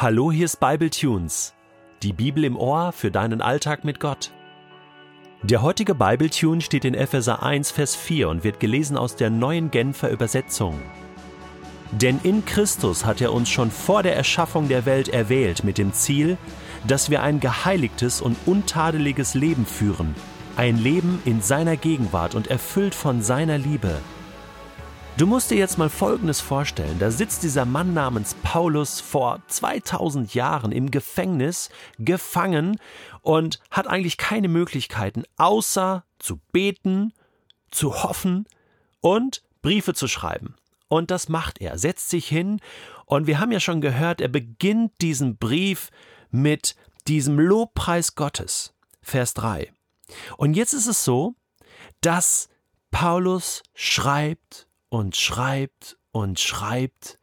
Hallo, hier ist Bible Tunes, die Bibel im Ohr für deinen Alltag mit Gott. Der heutige Bible Tune steht in Epheser 1, Vers 4 und wird gelesen aus der neuen Genfer Übersetzung. Denn in Christus hat er uns schon vor der Erschaffung der Welt erwählt mit dem Ziel, dass wir ein geheiligtes und untadeliges Leben führen, ein Leben in seiner Gegenwart und erfüllt von seiner Liebe. Du musst dir jetzt mal Folgendes vorstellen. Da sitzt dieser Mann namens Paulus vor 2000 Jahren im Gefängnis, gefangen und hat eigentlich keine Möglichkeiten, außer zu beten, zu hoffen und Briefe zu schreiben. Und das macht er, setzt sich hin und wir haben ja schon gehört, er beginnt diesen Brief mit diesem Lobpreis Gottes. Vers 3. Und jetzt ist es so, dass Paulus schreibt und schreibt und schreibt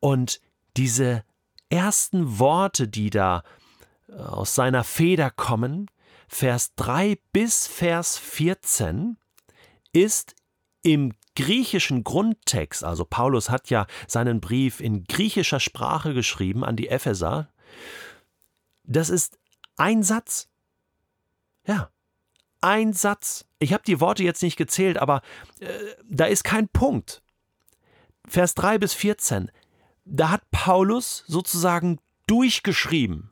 und diese ersten Worte, die da äh, aus seiner Feder kommen, Vers 3 bis Vers 14, ist im griechischen Grundtext, also Paulus hat ja seinen Brief in griechischer Sprache geschrieben an die Epheser, das ist ein Satz. Ja, ein Satz. Ich habe die Worte jetzt nicht gezählt, aber äh, da ist kein Punkt. Vers 3 bis 14. Da hat Paulus sozusagen durchgeschrieben.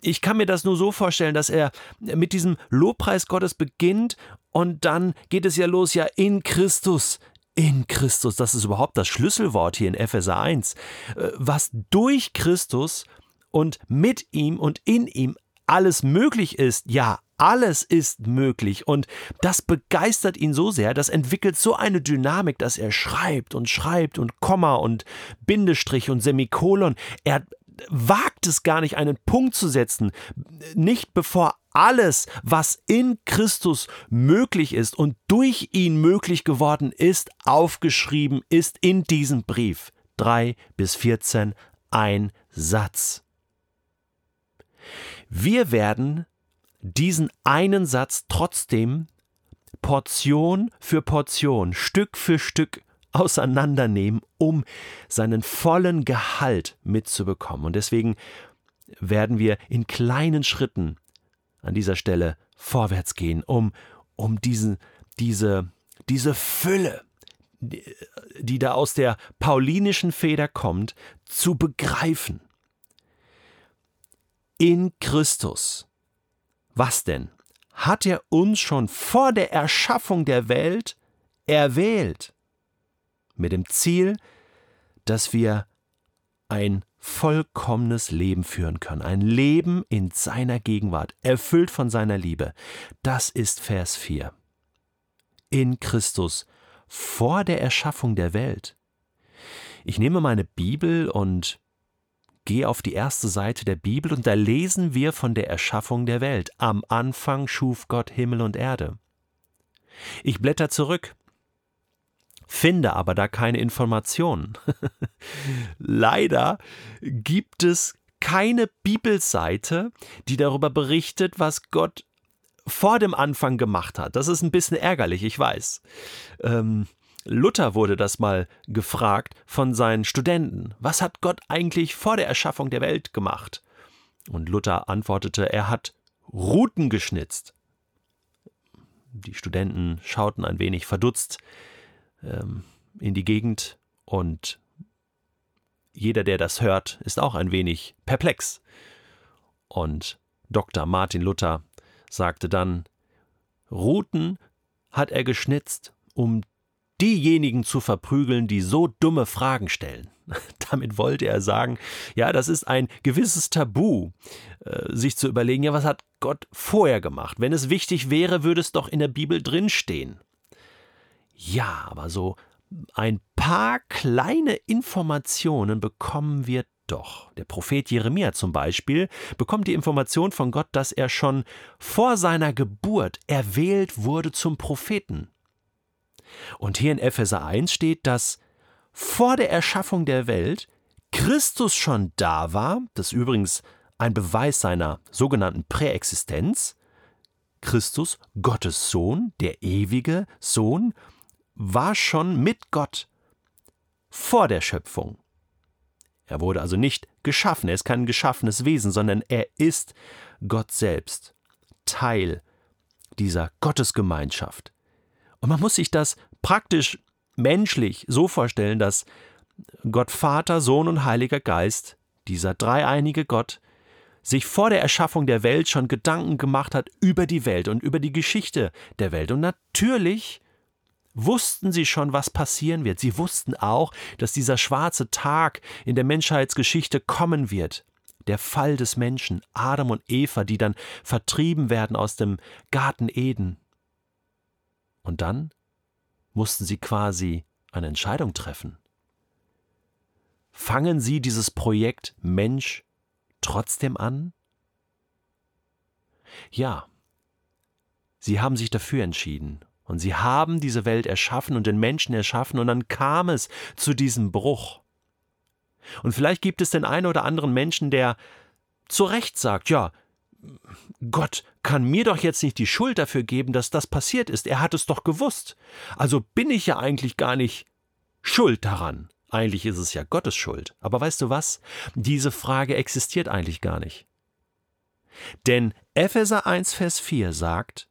Ich kann mir das nur so vorstellen, dass er mit diesem Lobpreis Gottes beginnt und dann geht es ja los, ja, in Christus, in Christus, das ist überhaupt das Schlüsselwort hier in Epheser 1, äh, was durch Christus und mit ihm und in ihm alles möglich ist, ja, alles ist möglich und das begeistert ihn so sehr, das entwickelt so eine Dynamik, dass er schreibt und schreibt und Komma und Bindestrich und Semikolon. Er wagt es gar nicht, einen Punkt zu setzen, nicht bevor alles, was in Christus möglich ist und durch ihn möglich geworden ist, aufgeschrieben ist in diesem Brief. 3 bis 14, ein Satz. Wir werden diesen einen Satz trotzdem Portion für Portion, Stück für Stück auseinandernehmen, um seinen vollen Gehalt mitzubekommen. Und deswegen werden wir in kleinen Schritten an dieser Stelle vorwärts gehen, um, um diesen, diese, diese Fülle, die, die da aus der paulinischen Feder kommt, zu begreifen. In Christus was denn? Hat er uns schon vor der Erschaffung der Welt erwählt? Mit dem Ziel, dass wir ein vollkommenes Leben führen können, ein Leben in seiner Gegenwart, erfüllt von seiner Liebe. Das ist Vers 4. In Christus, vor der Erschaffung der Welt. Ich nehme meine Bibel und Geh auf die erste Seite der Bibel und da lesen wir von der Erschaffung der Welt. Am Anfang schuf Gott Himmel und Erde. Ich blätter zurück, finde aber da keine Informationen. Leider gibt es keine Bibelseite, die darüber berichtet, was Gott vor dem Anfang gemacht hat. Das ist ein bisschen ärgerlich, ich weiß. Ähm, Luther wurde das mal gefragt von seinen Studenten. Was hat Gott eigentlich vor der Erschaffung der Welt gemacht? Und Luther antwortete, er hat Ruten geschnitzt. Die Studenten schauten ein wenig verdutzt ähm, in die Gegend und jeder, der das hört, ist auch ein wenig perplex. Und Dr. Martin Luther sagte dann, Ruten hat er geschnitzt, um diejenigen zu verprügeln, die so dumme Fragen stellen. Damit wollte er sagen, ja, das ist ein gewisses Tabu, äh, sich zu überlegen, ja, was hat Gott vorher gemacht? Wenn es wichtig wäre, würde es doch in der Bibel drinstehen. Ja, aber so ein paar kleine Informationen bekommen wir doch. Der Prophet Jeremia zum Beispiel bekommt die Information von Gott, dass er schon vor seiner Geburt erwählt wurde zum Propheten. Und hier in Epheser 1 steht, dass vor der Erschaffung der Welt Christus schon da war, das ist übrigens ein Beweis seiner sogenannten Präexistenz. Christus, Gottes Sohn, der ewige Sohn, war schon mit Gott vor der Schöpfung. Er wurde also nicht geschaffen, er ist kein geschaffenes Wesen, sondern er ist Gott selbst, Teil dieser Gottesgemeinschaft. Und man muss sich das praktisch menschlich so vorstellen, dass Gott Vater, Sohn und Heiliger Geist, dieser dreieinige Gott, sich vor der Erschaffung der Welt schon Gedanken gemacht hat über die Welt und über die Geschichte der Welt. Und natürlich wussten sie schon, was passieren wird. Sie wussten auch, dass dieser schwarze Tag in der Menschheitsgeschichte kommen wird. Der Fall des Menschen, Adam und Eva, die dann vertrieben werden aus dem Garten Eden. Und dann mussten sie quasi eine Entscheidung treffen. Fangen sie dieses Projekt Mensch trotzdem an? Ja, sie haben sich dafür entschieden und sie haben diese Welt erschaffen und den Menschen erschaffen, und dann kam es zu diesem Bruch. Und vielleicht gibt es den einen oder anderen Menschen, der zu Recht sagt, ja, Gott kann mir doch jetzt nicht die Schuld dafür geben, dass das passiert ist. Er hat es doch gewusst. Also bin ich ja eigentlich gar nicht schuld daran. Eigentlich ist es ja Gottes Schuld. Aber weißt du was? Diese Frage existiert eigentlich gar nicht. Denn Epheser 1, Vers 4 sagt,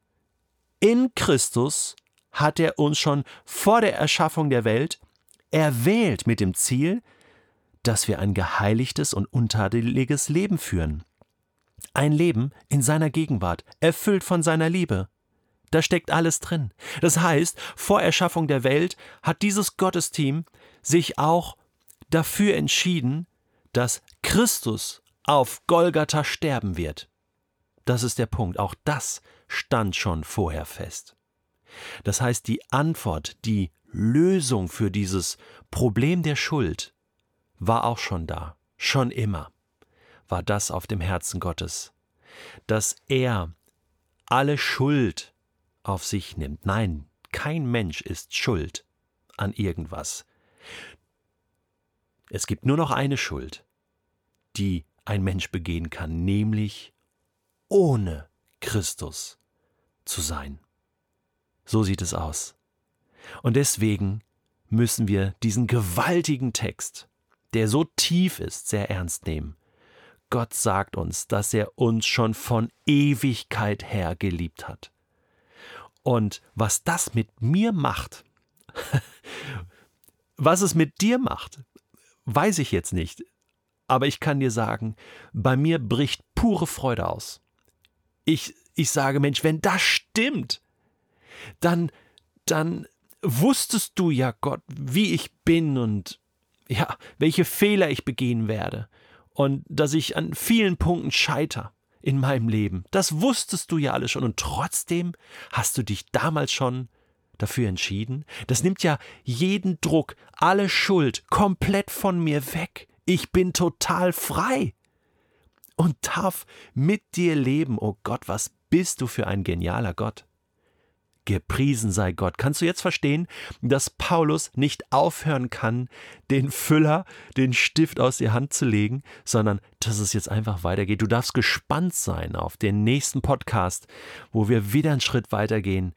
in Christus hat er uns schon vor der Erschaffung der Welt erwählt mit dem Ziel, dass wir ein geheiligtes und untadeliges Leben führen. Ein Leben in seiner Gegenwart, erfüllt von seiner Liebe. Da steckt alles drin. Das heißt, vor Erschaffung der Welt hat dieses Gottesteam sich auch dafür entschieden, dass Christus auf Golgatha sterben wird. Das ist der Punkt. Auch das stand schon vorher fest. Das heißt, die Antwort, die Lösung für dieses Problem der Schuld war auch schon da, schon immer war das auf dem Herzen Gottes, dass er alle Schuld auf sich nimmt. Nein, kein Mensch ist schuld an irgendwas. Es gibt nur noch eine Schuld, die ein Mensch begehen kann, nämlich ohne Christus zu sein. So sieht es aus. Und deswegen müssen wir diesen gewaltigen Text, der so tief ist, sehr ernst nehmen. Gott sagt uns, dass er uns schon von Ewigkeit her geliebt hat. Und was das mit mir macht, was es mit dir macht, weiß ich jetzt nicht. Aber ich kann dir sagen, bei mir bricht pure Freude aus ich, ich sage, Mensch, wenn das stimmt, dann, dann wusstest du ja, Gott, wie ich bin und ja, welche Fehler ich begehen werde und dass ich an vielen Punkten scheiter in meinem Leben. Das wusstest du ja alles schon und trotzdem hast du dich damals schon dafür entschieden. Das nimmt ja jeden Druck, alle Schuld komplett von mir weg. Ich bin total frei und darf mit dir leben. Oh Gott, was bist du für ein genialer Gott. Gepriesen sei Gott. Kannst du jetzt verstehen, dass Paulus nicht aufhören kann, den Füller, den Stift aus der Hand zu legen, sondern dass es jetzt einfach weitergeht. Du darfst gespannt sein auf den nächsten Podcast, wo wir wieder einen Schritt weitergehen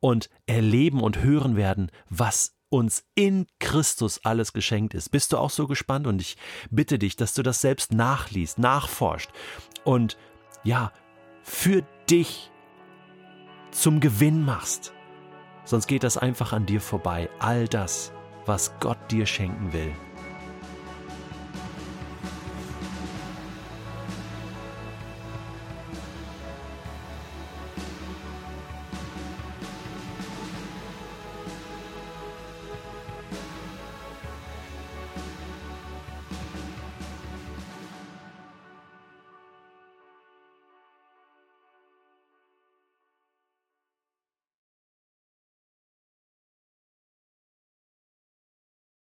und erleben und hören werden, was uns in Christus alles geschenkt ist. Bist du auch so gespannt? Und ich bitte dich, dass du das selbst nachliest, nachforscht und ja, für dich zum Gewinn machst. Sonst geht das einfach an dir vorbei. All das, was Gott dir schenken will.